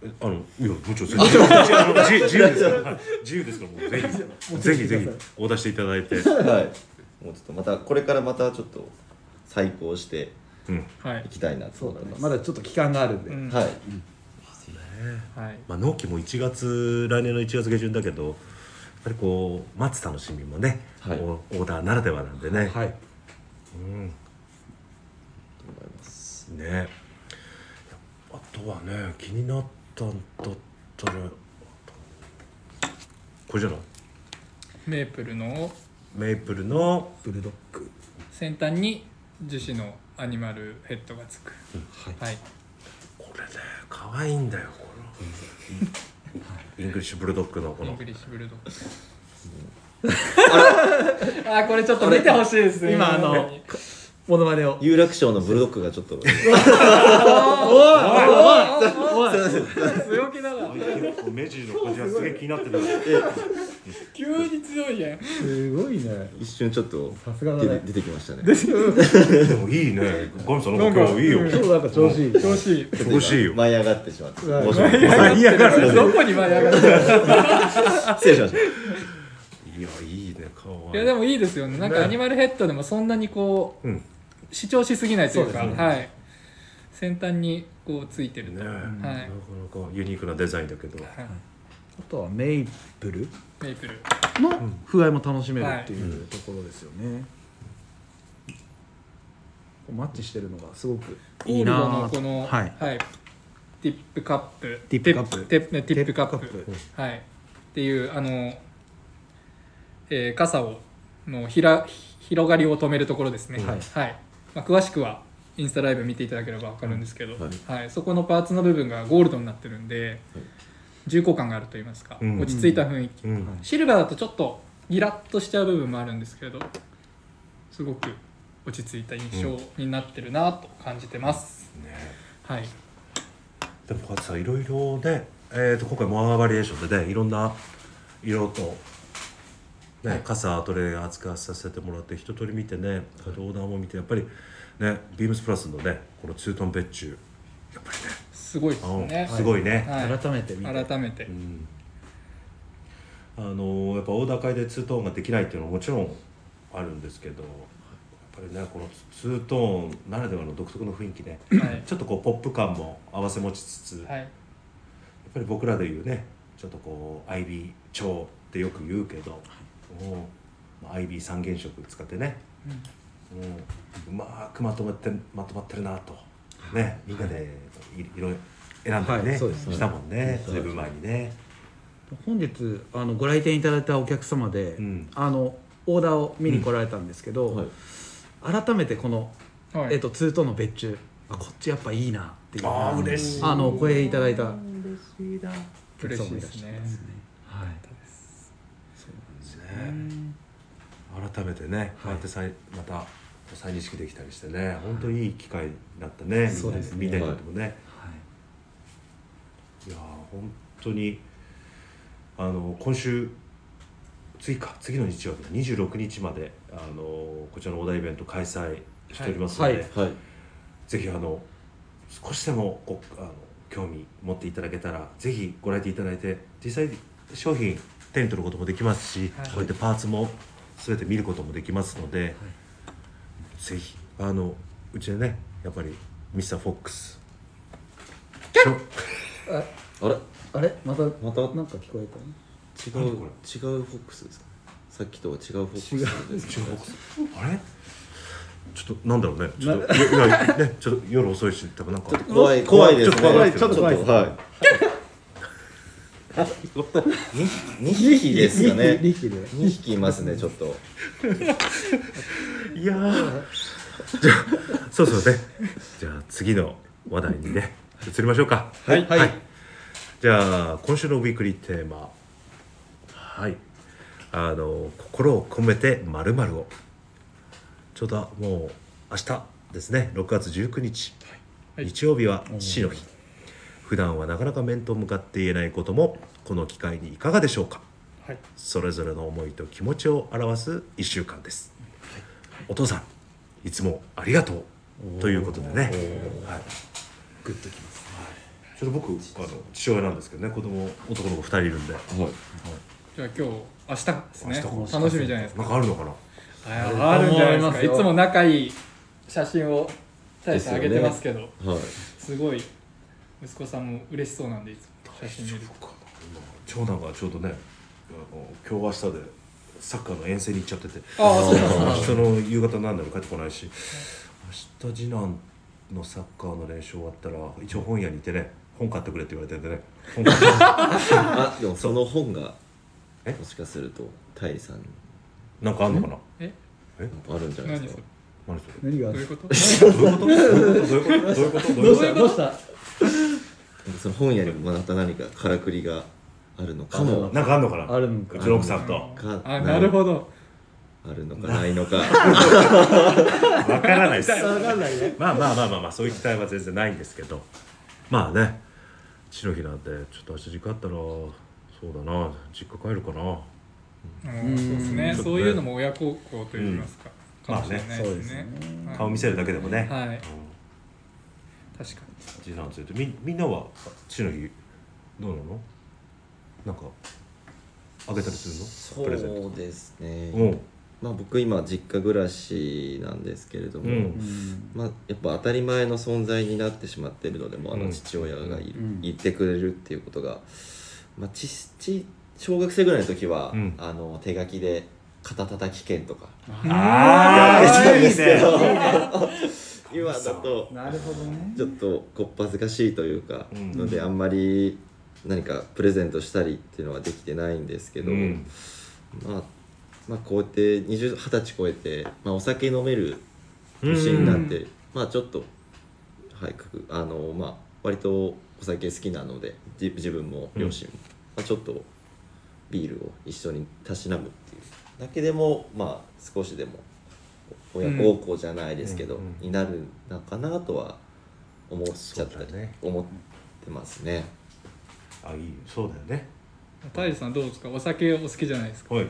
[SPEAKER 1] えあのいやもちろんそれ自由あの自由自由ですから、はい、自由ですからもうぜひ。ぜひぜひお出していただいて、
[SPEAKER 4] はいもうちょっとまたこれからまたちょっと再考して
[SPEAKER 3] い。
[SPEAKER 4] いきたいなと
[SPEAKER 2] そうだね。
[SPEAKER 4] 思います
[SPEAKER 2] まだちょっと期間があるんで、
[SPEAKER 3] うん。
[SPEAKER 4] はい。
[SPEAKER 3] はい。
[SPEAKER 1] まあ、納期も1月来年の1月下旬だけどやっぱりこう待つ楽しみもね、
[SPEAKER 4] はい。
[SPEAKER 1] オオーダーならではなんでね、
[SPEAKER 2] はい。
[SPEAKER 1] うん。
[SPEAKER 4] と思います。
[SPEAKER 1] ね。あとはね気になったんだったらこれじゃない？
[SPEAKER 3] メープルの
[SPEAKER 1] メイプルの
[SPEAKER 2] ブルドッグ。
[SPEAKER 3] 先端に樹脂のアニマルヘッドがつく。
[SPEAKER 2] はい。
[SPEAKER 3] はい。
[SPEAKER 1] これね可愛いんだよこの。イングリッシュブルドッグのこの。
[SPEAKER 3] イングリッシュブルドッグ。あこれちょっと見てほしいですね。
[SPEAKER 2] 今あのモノマネを。
[SPEAKER 4] 有楽町のブルドッグがちょっと。
[SPEAKER 3] おい強気だな。
[SPEAKER 1] 目尻の感じがすげえ気になってる
[SPEAKER 3] 急に強いやん。
[SPEAKER 2] すごいね。
[SPEAKER 4] 一瞬ちょっと
[SPEAKER 2] さすがだね。
[SPEAKER 4] 出てきましたね。
[SPEAKER 1] でもいいね。ガミさんなんか今日いいよ。
[SPEAKER 2] 今日なんか調子いい。
[SPEAKER 3] 調子いい。
[SPEAKER 1] 調子いいよ。
[SPEAKER 4] 舞い上がってしまって
[SPEAKER 1] 舞い上がる
[SPEAKER 3] どこに舞い上がってる
[SPEAKER 4] 失礼しました。
[SPEAKER 1] いやいいね可愛い
[SPEAKER 3] いやでもいいですよね。なんかアニマルヘッドでもそんなにこう
[SPEAKER 1] うん。
[SPEAKER 3] 主張しすぎないというか。はい。先端にこうついてると、
[SPEAKER 1] ねなか
[SPEAKER 3] はい。
[SPEAKER 1] なかユニークなデザインだけど。
[SPEAKER 3] はい
[SPEAKER 2] あとはメイプル？
[SPEAKER 3] メイプル。
[SPEAKER 2] の風合いも楽しめるっていうところですよね、マッチしてるのがすごくいい
[SPEAKER 3] ゴールド
[SPEAKER 2] なぁ
[SPEAKER 3] のこの、
[SPEAKER 2] はい。
[SPEAKER 3] ティップカップ。
[SPEAKER 2] ティップカップ。
[SPEAKER 3] ティップティップカップ。はい。っていうあの、えー傘をのひら広がりを止めるところですね、
[SPEAKER 2] はい。
[SPEAKER 3] まあ、詳しくはインスタライブ見ていただければ分かるんですけど、
[SPEAKER 4] はい。
[SPEAKER 3] はい。そこのパーツの部分がゴールドになってるんで、重厚感があると言いますか、
[SPEAKER 1] うん。
[SPEAKER 3] 落ち着いた雰囲気、
[SPEAKER 1] うん。
[SPEAKER 3] シルバーだとちょっとギラッとしちゃう部分もあるんですけれどすごく落ち着いた印象になってるなと感じてます、
[SPEAKER 1] ね。
[SPEAKER 3] はい。
[SPEAKER 1] でもさいろいろね、えー、と今回モアバリエーションでねいろんな色と、ね傘アトレ扱わさせてもらって一通り見てねオーダーも見てやっぱりねビームスプラスのねこのツートン別注やっぱりね
[SPEAKER 3] すごいです
[SPEAKER 1] うん。
[SPEAKER 3] ね、
[SPEAKER 1] すごいね、
[SPEAKER 3] はい。
[SPEAKER 2] 改めて
[SPEAKER 3] 改めて、
[SPEAKER 1] うん。あのやっぱオーダー会でツートーンができないっていうのはもちろんあるんですけどやっぱりねこのツートーンならではの独特の雰囲気ね
[SPEAKER 3] はい。
[SPEAKER 1] ちょっとこうポップ感も合わせ持ちつつ、やっ
[SPEAKER 3] はい
[SPEAKER 1] ぱり僕らで言うねちょっとこう IB 調ってよく言うけど、もう IB 三原色使ってね、うん、うまくまとまってまとまってるなと、ねみんなでい色々選んだりね、
[SPEAKER 2] はいそうです
[SPEAKER 1] したもんね、
[SPEAKER 4] そう
[SPEAKER 1] ずいぶん前にね。
[SPEAKER 2] 本日あのご来店いただいたお客様で、
[SPEAKER 1] うん。
[SPEAKER 2] あのオーダーを見に来られたんですけど、
[SPEAKER 4] はい。
[SPEAKER 2] 改めてこの、
[SPEAKER 3] はい。
[SPEAKER 2] えっとツートンの別注あこっちやっぱいいなっていう
[SPEAKER 1] あー嬉しい。
[SPEAKER 2] あのお声いただいたお
[SPEAKER 3] 嬉
[SPEAKER 2] 客様もいらっ
[SPEAKER 3] しいですね。
[SPEAKER 2] しゃいますね。はい
[SPEAKER 1] 改めてね、こうやって再また再認識できたりしてね本当にいい機会だったねみんな
[SPEAKER 2] ね
[SPEAKER 1] みんなにとってもね、
[SPEAKER 2] はい。
[SPEAKER 1] い、やー本当にあの今週次か次の日曜日26日まであのこちらのお題イベント開催しておりますので、
[SPEAKER 2] はい。
[SPEAKER 4] はい。
[SPEAKER 1] ぜひあの少しでもこあの興味持っていただけたらぜひご来店いただいて実際商品手に取ることもできますし、
[SPEAKER 3] はい。
[SPEAKER 1] こうやってパーツも全て見ることもできますので、ぜひあのうちでねやっぱりミスターフォックス。しょ
[SPEAKER 4] あれ？
[SPEAKER 2] あれ？また
[SPEAKER 4] また？
[SPEAKER 2] なんか聞こえた
[SPEAKER 4] 違う違うフォックスですか？さっきとは違うフォックス。
[SPEAKER 2] 違う。
[SPEAKER 4] です
[SPEAKER 1] 中国あれ？ちょっとなんだろうね。ちょっとねちょっと夜遅いし多分なんか
[SPEAKER 4] 怖い怖いですね。
[SPEAKER 1] ちょっと怖い
[SPEAKER 2] ちょっと怖い。です
[SPEAKER 4] はい2匹ですかね。
[SPEAKER 2] 2匹で
[SPEAKER 4] 2匹いますねちょっと
[SPEAKER 1] いやー。じゃあそうそうね。じゃあ次の話題にね移りましょうか。
[SPEAKER 3] はい。
[SPEAKER 2] はい。
[SPEAKER 1] じゃあ今週のウィークリーテーマ。はい。あの心を込めてまるを。ちょうどもう明日ですね。6月19日、
[SPEAKER 3] はい。
[SPEAKER 1] 日曜日は父の日。普段はなかなか面と向かって言えないこともこの機会にいかがでしょうか。
[SPEAKER 3] はい。
[SPEAKER 1] それぞれの思いと気持ちを表す1週間です、お父さんいつもありがとう。ということでね、はい、
[SPEAKER 2] グッときます。
[SPEAKER 1] ちょっと僕あの父親なんですけどね。子供男の子2人いるんで。
[SPEAKER 3] じゃあ今日明日ですね
[SPEAKER 1] 明日
[SPEAKER 3] 楽しみじゃないです
[SPEAKER 1] なん
[SPEAKER 3] か
[SPEAKER 1] かあるのかな？
[SPEAKER 3] ああるんじゃないですか。
[SPEAKER 2] い
[SPEAKER 3] つも仲いい写真を大さん上げてますけど。
[SPEAKER 4] はい。
[SPEAKER 3] すごい息子さんも嬉しそうなんでいつも写真見ると。
[SPEAKER 1] 長男がちょうどねあの今日明日でサッカーの遠征に行っちゃってて。
[SPEAKER 3] ああそうなんです
[SPEAKER 1] 明日の夕方なんだろう帰ってこないし。明日次男のサッカーの練習終わったら一応本屋にいてね本買ってくれって言われてんでね。本買って
[SPEAKER 4] あでもその本が
[SPEAKER 1] え？
[SPEAKER 4] もしかするとタイさん。に
[SPEAKER 1] なんかあんのかな？
[SPEAKER 3] え？
[SPEAKER 4] あるんじゃない
[SPEAKER 3] 何そ
[SPEAKER 4] ですか？
[SPEAKER 3] れ？
[SPEAKER 1] 何それ？
[SPEAKER 2] 何が
[SPEAKER 3] どういうこと？
[SPEAKER 1] どういうこと？どういうこと？どういうこと？どういうこと？
[SPEAKER 2] した
[SPEAKER 4] その本屋にもまた何かからくりがあるのかも。
[SPEAKER 1] なんかあんのかな？
[SPEAKER 2] あるのか
[SPEAKER 1] うちの奥さんと。
[SPEAKER 4] か
[SPEAKER 3] あなるほど。
[SPEAKER 4] あるのかないのか。
[SPEAKER 1] わからないです。
[SPEAKER 2] わかんないね。
[SPEAKER 1] まあまあまあまあまあそういう期待は全然ないんですけど。まあね父の日なんでちょっと明日実家あったらそうだな。実家帰るかな。
[SPEAKER 3] うん。そうですね。そういうのも親孝行といいますか、
[SPEAKER 1] うん。
[SPEAKER 3] かもしれない
[SPEAKER 2] そうです
[SPEAKER 3] ね。
[SPEAKER 2] ね
[SPEAKER 3] はい。
[SPEAKER 1] 顔見せるだけでもね、
[SPEAKER 3] はい。
[SPEAKER 1] うん。
[SPEAKER 3] 確か
[SPEAKER 1] 次男連れてみみんなは父の日どうなの？なんかあげたりするの？プレゼント。
[SPEAKER 4] そうですね
[SPEAKER 1] うん。
[SPEAKER 4] まあ僕今実家暮らしなんですけれども、
[SPEAKER 1] うん。
[SPEAKER 2] うん。
[SPEAKER 4] まあ、やっぱ当たり前の存在になってしまっているのでもあ
[SPEAKER 1] うん。
[SPEAKER 4] の父親がいる、
[SPEAKER 2] うん。
[SPEAKER 4] 言ってくれるっていうことが、まあ、ちち小学生ぐらいの時は、
[SPEAKER 1] うん。
[SPEAKER 4] あの手書きで肩たたき券とか。
[SPEAKER 1] あ
[SPEAKER 4] やってたんですけど。
[SPEAKER 1] いいね。
[SPEAKER 4] 今だと
[SPEAKER 2] なるほどね。
[SPEAKER 4] ちょっとこっぱずかしいというか、
[SPEAKER 1] うん。
[SPEAKER 4] のであんまり何かプレゼントしたりっていうのはできてないんですけど、
[SPEAKER 1] うん。
[SPEAKER 4] まあ、まあこうやって20 20歳超えて、まあ、お酒飲める年になって、まあちょっとはいあのまあ割とお酒好きなのでじ自分も両親も、まあ、ちょっとビールを一緒にたしなむっていう。だけでもまあ少しでも親孝行じゃないですけど、
[SPEAKER 1] うん。うん。
[SPEAKER 4] になるのかなとは思っちゃったり、
[SPEAKER 1] ね。
[SPEAKER 4] 思ってますね。
[SPEAKER 1] あいいそうだよね。
[SPEAKER 3] タイルさんどうですか？お酒お好きじゃないですか？
[SPEAKER 1] はい。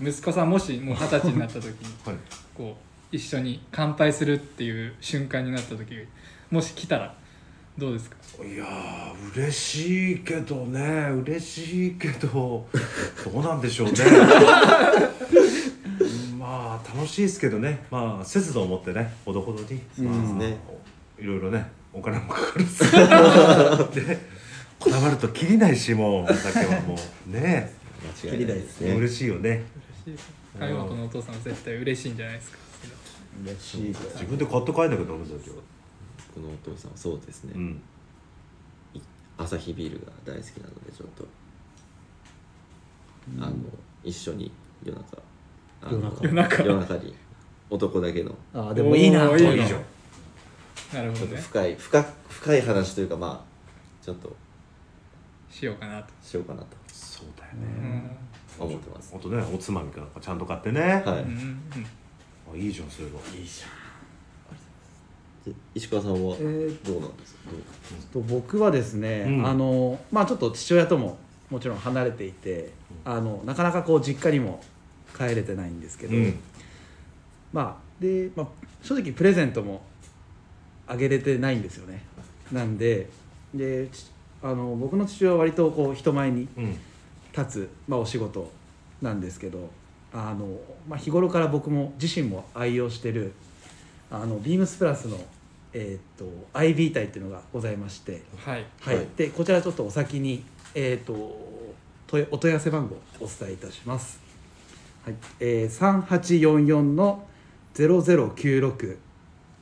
[SPEAKER 3] 息子さんもしもう二十歳になった時に
[SPEAKER 1] はい。
[SPEAKER 3] こう一緒に乾杯するっていう瞬間になった時もし来たらどうですか？
[SPEAKER 1] いやー嬉しいけどね。嬉しいけど どうなんでしょうね。まあ楽しいですけどね。まあ節度を持ってねほどほどに、
[SPEAKER 2] うん
[SPEAKER 1] まあ
[SPEAKER 4] そうですね。
[SPEAKER 1] いろいろねお金もかかるし。でこだわるときりないしもうお酒はもう。ね。
[SPEAKER 4] 間違いないですね。
[SPEAKER 1] 嬉しいよね。
[SPEAKER 3] 嬉しい海本のお父さんは絶対嬉しいんじゃないですか。
[SPEAKER 2] 嬉しい
[SPEAKER 1] 自分で買って帰んなきゃダメだよ
[SPEAKER 4] このお父さんはそうですね。
[SPEAKER 1] うん。
[SPEAKER 4] 朝日ビールが大好きなのでちょっと、あの一緒に夜中。
[SPEAKER 2] 夜
[SPEAKER 3] 中。
[SPEAKER 4] 夜中。に。男だけの。
[SPEAKER 2] あーでもいいな。
[SPEAKER 3] いい
[SPEAKER 1] じゃん。
[SPEAKER 4] ちょっと
[SPEAKER 3] なるほどね。
[SPEAKER 4] 深い深深い話というかまあちょっと
[SPEAKER 3] しようかなと、
[SPEAKER 4] しようかなと。
[SPEAKER 1] そうだよ
[SPEAKER 3] うん。
[SPEAKER 1] ね
[SPEAKER 4] 思ってます。
[SPEAKER 1] あとねおつまみかなんかちゃんと買ってね、
[SPEAKER 4] はい、
[SPEAKER 3] うんうん
[SPEAKER 1] あいいじゃんそういうの。
[SPEAKER 2] いいじゃん。
[SPEAKER 4] で石川さんは
[SPEAKER 2] えー
[SPEAKER 4] どうなんですか、どう
[SPEAKER 2] と僕はですね、
[SPEAKER 1] うん。
[SPEAKER 2] あのまあちょっと父親とももちろん離れていてあのなかなかこう実家にも帰れてないんですけど、
[SPEAKER 1] うん。
[SPEAKER 2] まあで、まあ、正直プレゼントもあげれてないんですよね。なんででちあの僕の父親は割とこう人前に
[SPEAKER 1] うん。
[SPEAKER 2] 立つ、まあ、お仕事なんですけどあの、まあ、日頃から僕も自身も愛用してるあのビームスプラスの、えー、と IB 体っていうのがございまして、
[SPEAKER 3] はい。
[SPEAKER 2] はい。
[SPEAKER 4] はい。
[SPEAKER 2] でこちらちょっとお先に、えー、と問いお問い合わせ番号をお伝えいたします、はい。えー、3844の0096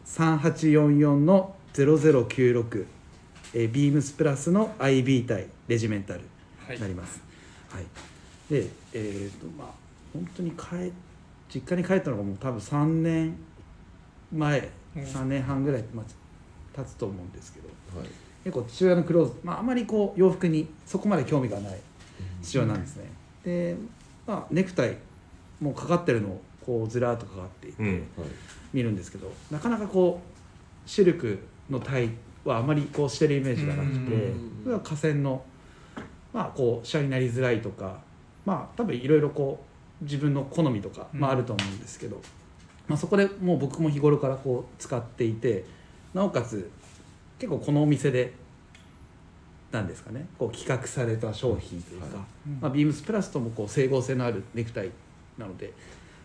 [SPEAKER 2] 3844の0096、えー、ビームスプラスの IB 体レジメンタル
[SPEAKER 3] はい。
[SPEAKER 2] になります。はい。で、えっ、とまあ本当に帰実家に帰ったのがもう多分3年前、
[SPEAKER 3] うん。
[SPEAKER 2] 3年半ぐらいまあ経つと思うんですけど、
[SPEAKER 4] はい。
[SPEAKER 2] 結構父親のクローズ、まああまりこう洋服にそこまで興味がない父親なんですね。で、まあネクタイもうかかってるのをこうずらーっとかかっていて、
[SPEAKER 1] うん。
[SPEAKER 4] はい。
[SPEAKER 2] 見るんですけどなかなかこうシルクのタイはあまりこうしてるイメージがなくて河川のまあこうシャになりづらいとかまあ多分いろいろこう自分の好みとか、まあ、
[SPEAKER 3] うん。
[SPEAKER 2] あると思うんですけど、まあ、そこでもう僕も日頃からこう使っていてなおかつ結構このお店でなんですかねこう企画された商品というか、
[SPEAKER 4] はい
[SPEAKER 2] まあ、ビームスプラスともこう整合性のあるネクタイなので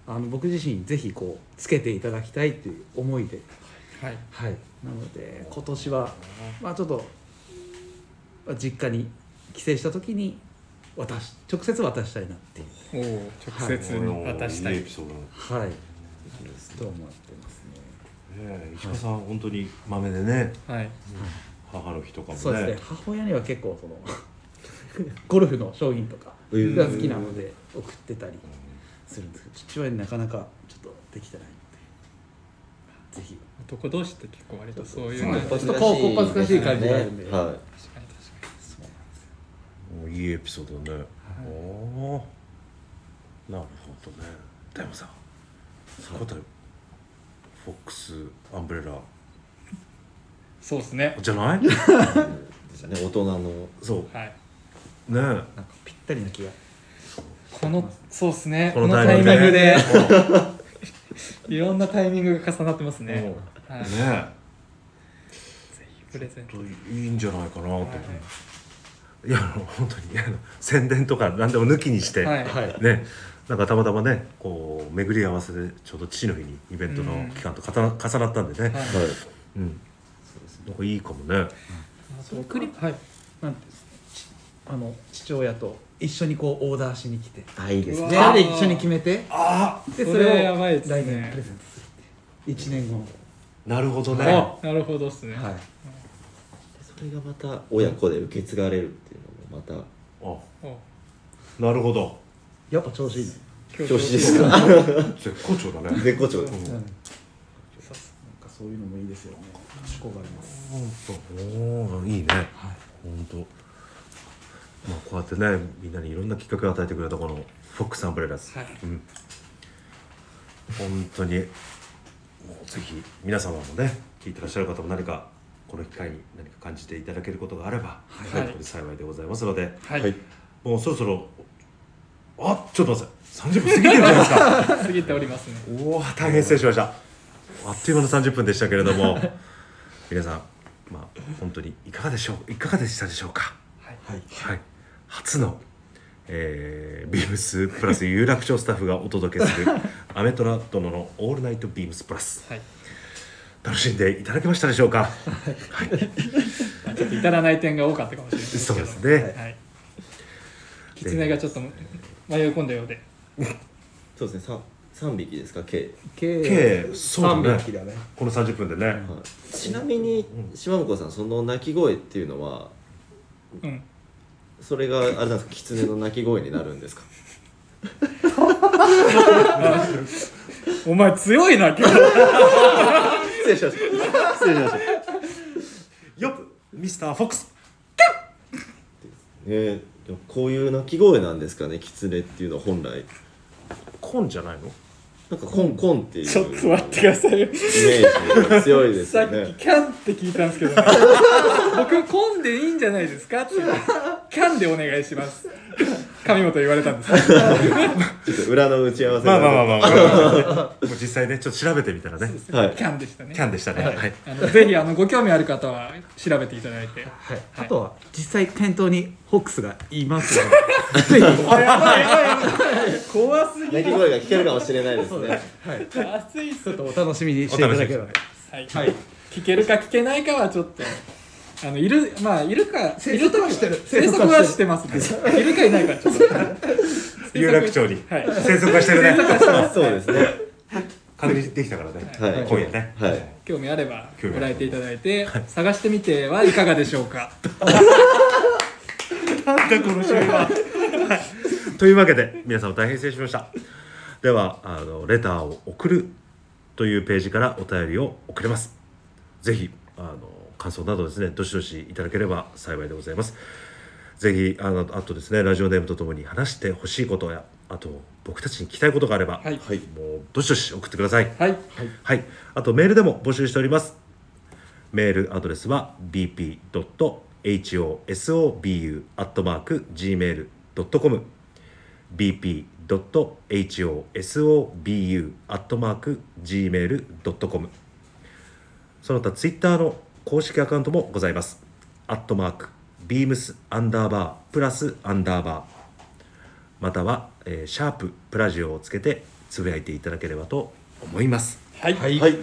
[SPEAKER 2] あの僕自身ぜひこうつけていただきたいという思いで、
[SPEAKER 3] はい。
[SPEAKER 2] はい、なので今年はまあちょっとまあ実家に帰省した時に渡し直接渡したいなっていう。
[SPEAKER 3] おお直接に渡したい。
[SPEAKER 1] いいエピソード
[SPEAKER 2] はい。と思ってますね。
[SPEAKER 1] ねえ石川さん本当に豆でね。
[SPEAKER 3] はい。
[SPEAKER 1] 母の日とかもね。
[SPEAKER 2] そうですね。母親には結構その ゴルフの商品とか
[SPEAKER 4] うん
[SPEAKER 2] が好きなので送ってたりするんですけど父親になかなかちょっとできてないぜひ。
[SPEAKER 3] 男同士って結構割とそういう
[SPEAKER 2] ちょっとこうこっぱずかしい感じがあるんで。
[SPEAKER 4] はい。
[SPEAKER 3] 確かに確か
[SPEAKER 2] そうなんですよ
[SPEAKER 1] もういいエピソードね、おおーなるほどね。でもさそうだよフォックスアンブレラ。
[SPEAKER 3] にそうですね。
[SPEAKER 1] じゃない？
[SPEAKER 4] ですね。大人の。
[SPEAKER 1] そう。
[SPEAKER 3] はい。
[SPEAKER 1] ね
[SPEAKER 2] なんかぴったりな気が。
[SPEAKER 3] このそうですね。
[SPEAKER 1] こ
[SPEAKER 3] このタイ
[SPEAKER 1] ミング
[SPEAKER 3] で いろんなタイミングが重なってますね。
[SPEAKER 1] うん。
[SPEAKER 3] はい。ぜ
[SPEAKER 1] ね
[SPEAKER 3] ひプレゼント。
[SPEAKER 1] いいんじゃないかなと
[SPEAKER 3] はい
[SPEAKER 1] いや本当にあの宣伝とか何でも抜きにして、
[SPEAKER 3] はい。
[SPEAKER 2] はい
[SPEAKER 1] ね。なんかたまたまねこう巡り合わせでちょうど父の日にイベントの期間と重な重なったんでね、
[SPEAKER 3] はい。
[SPEAKER 4] はい
[SPEAKER 1] うん。なんかいいかもね。
[SPEAKER 3] そうクリはい。
[SPEAKER 2] なんですあの父親と一緒にこうオーダーしに来て。
[SPEAKER 4] あいいですね。
[SPEAKER 2] で一緒に決めて。
[SPEAKER 1] あ
[SPEAKER 2] で
[SPEAKER 3] それ
[SPEAKER 2] を
[SPEAKER 3] やばいですね。
[SPEAKER 2] 来年プレゼントする。っていう1年後
[SPEAKER 1] なるほどね。
[SPEAKER 2] あ
[SPEAKER 3] なるほどっすね。
[SPEAKER 2] はい。
[SPEAKER 4] それがまた親子で受け継がれるっていうのもまた。
[SPEAKER 1] あ
[SPEAKER 3] お。
[SPEAKER 1] なるほど。
[SPEAKER 2] やっぱ調子いいね。
[SPEAKER 4] 調。子ですか？
[SPEAKER 1] 絶好調だね。
[SPEAKER 4] 絶好調
[SPEAKER 1] うん。
[SPEAKER 2] うん。なんかそういうのもいいですよね。憧れます。
[SPEAKER 1] 本当おーいいね。
[SPEAKER 2] はい。
[SPEAKER 1] 本当まあこうやってねみんなにいろんなきっかけを与えてくれたこのフォックスアンブレラス、
[SPEAKER 3] はい。
[SPEAKER 1] うん。本当にもうぜひ皆様もね聞いてらっしゃる方も何かこの機会に何か感じていただけることがあれば、
[SPEAKER 3] はい。
[SPEAKER 1] 本当に幸いでございますので
[SPEAKER 3] はい、
[SPEAKER 4] はい。
[SPEAKER 1] もうそろそろあちょっと待って30分過ぎてるじゃないですか。
[SPEAKER 3] 過ぎておりますね。
[SPEAKER 1] おお大変失礼しました。あっという間の30分でしたけれども皆さんまあ本当にいかがでしょういかがでしたでしょうか？
[SPEAKER 3] はい。
[SPEAKER 2] はい。
[SPEAKER 1] はい初の、えービームスプラス有楽町スタッフがお届けする アメトラ殿のオールナイトビームスプラス
[SPEAKER 3] はい。
[SPEAKER 1] 楽しんでいただけましたでしょうか？
[SPEAKER 3] まあちょっと至らない点が多かったかもしれないですけど。
[SPEAKER 1] そうですね。
[SPEAKER 3] はい。狐がちょっと迷い込んだようで。
[SPEAKER 4] そうですね。三三匹ですか？計、
[SPEAKER 2] 計
[SPEAKER 1] 計そうだね。
[SPEAKER 2] 3匹だね。
[SPEAKER 1] この30分でね、
[SPEAKER 4] はい、ちなみに島向さんその鳴き声っていうのは
[SPEAKER 3] うん
[SPEAKER 4] それがあれなんですか？狐の鳴き声になるんですか？
[SPEAKER 3] お前強いな今日。
[SPEAKER 4] 失礼しました。失礼しました。
[SPEAKER 1] よっミスターフォックス。
[SPEAKER 4] えー、こういう鳴き声なんですかね狐っていうのは本来。
[SPEAKER 1] コンじゃないの？
[SPEAKER 4] なんかコンコンっていう。
[SPEAKER 3] ちょっと待ってください。よ
[SPEAKER 4] イメージが強いです
[SPEAKER 3] さっき
[SPEAKER 4] よね
[SPEAKER 3] キャンって聞いたんですけど。僕混んでいいんじゃないですか？ってキキャンでお願いします。上本言われたんです。
[SPEAKER 4] ちょっと裏の打ち合わせ
[SPEAKER 1] まあまあまあ
[SPEAKER 4] あ
[SPEAKER 1] まあ、まあ、もう実際ねちょっと調べてみたらね。
[SPEAKER 4] はい。
[SPEAKER 3] キャンでしたね。
[SPEAKER 1] キャンでしたね。はい。
[SPEAKER 3] あのぜひあのご興味ある方は調べていただいて。
[SPEAKER 2] はい、あとは実際店頭にホックスがいますので。ぜひ
[SPEAKER 3] やばい。やばいやばい怖すぎ
[SPEAKER 4] 鳴き声が聞けるかもしれないですね。
[SPEAKER 2] はい、
[SPEAKER 3] 熱い
[SPEAKER 2] ちょっとお楽しみにしていただければ。
[SPEAKER 3] はい、
[SPEAKER 2] はい。
[SPEAKER 3] 聞けるか聞けないかはちょっとあのいるまあいるか
[SPEAKER 2] 生息はしてる。
[SPEAKER 3] い生息はしてますね。いるかいないかちょっと。
[SPEAKER 1] 有楽町に。
[SPEAKER 3] はい。
[SPEAKER 1] 生息はしてるね。
[SPEAKER 4] そうですね。
[SPEAKER 1] 確認できたからね。
[SPEAKER 4] はい。
[SPEAKER 1] 今夜ね。
[SPEAKER 4] はい。
[SPEAKER 1] 興味あれば
[SPEAKER 3] ご来店いただいて探してみてはいかがでしょうか。
[SPEAKER 1] なんだこの趣味は。というわけで皆さん大変失礼しました。ではあのレターを送るというページからお便りを送れます。ぜひあの感想などですねどしどしいただければ幸いでございます。ぜひあのあとですねラジオネームとともに話してほしいことやあと僕たちに聞きたいことがあれば、
[SPEAKER 3] はい
[SPEAKER 4] はい
[SPEAKER 1] もうどしどし送ってください。
[SPEAKER 3] はい
[SPEAKER 1] はい、あとメールでも募集しております。メールアドレスは bp.hosobu.gmail.com bp.hosobu.gmail.com その他ツイッターの公式アカウントもございます。アットマーク、ビームスアンダーバー、プラスアンダーバー、または、えーシャーププラジオをつけてつぶやいていただければと思います。
[SPEAKER 3] はい。
[SPEAKER 2] はい、
[SPEAKER 4] はい。
[SPEAKER 1] い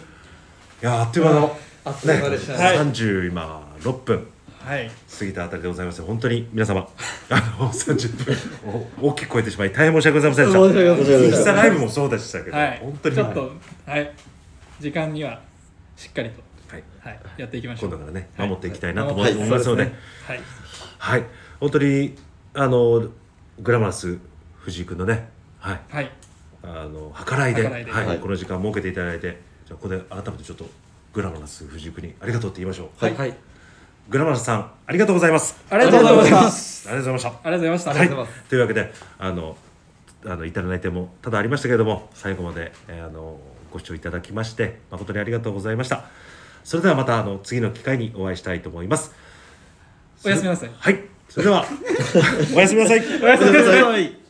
[SPEAKER 1] やーあっという間の、
[SPEAKER 2] あっという間でしたね。
[SPEAKER 3] はい。
[SPEAKER 1] 30今6分。
[SPEAKER 3] はい。
[SPEAKER 1] 過ぎたあたりでございます。本当に皆様あの30分を大きく超えてしまい大変申し訳ございませんでした。
[SPEAKER 2] 申し訳ございません。
[SPEAKER 1] 実際ライブもそうでしたけど、
[SPEAKER 3] はい。
[SPEAKER 1] 本当に。
[SPEAKER 3] ちょっとはい。時間にはしっかりと
[SPEAKER 1] はい、
[SPEAKER 3] はい。やっていきましょう。
[SPEAKER 1] 今度からね
[SPEAKER 3] はい。
[SPEAKER 1] 守っていきたいなと思
[SPEAKER 3] はい。
[SPEAKER 1] いますので、
[SPEAKER 3] はい。
[SPEAKER 1] はい、本当にあのグラマラス藤井君のね、はい、
[SPEAKER 3] はい。
[SPEAKER 1] あの計らいで
[SPEAKER 3] 計らいで。
[SPEAKER 1] はい。
[SPEAKER 4] はい。
[SPEAKER 1] この時間設けていただいてじゃあここで改めてちょっとグラマラス藤井君にありがとうって言いましょう。
[SPEAKER 4] はい。
[SPEAKER 2] はい。
[SPEAKER 1] グラマラスさんありがとうございます。
[SPEAKER 3] ありがとうございました
[SPEAKER 1] ありがとうございました。
[SPEAKER 3] ありがとうございました。
[SPEAKER 1] はい。
[SPEAKER 2] ありがとうございま、
[SPEAKER 1] というわけであのあのいただいてもただありましたけれども最後まで、えーあのご視聴いただきまして誠にありがとうございましたそれではまたあの次の機会にお会いしたいと思います。
[SPEAKER 3] おやすみなさい。
[SPEAKER 1] はい。それでは。おやすみなさい。
[SPEAKER 3] おやすみなさい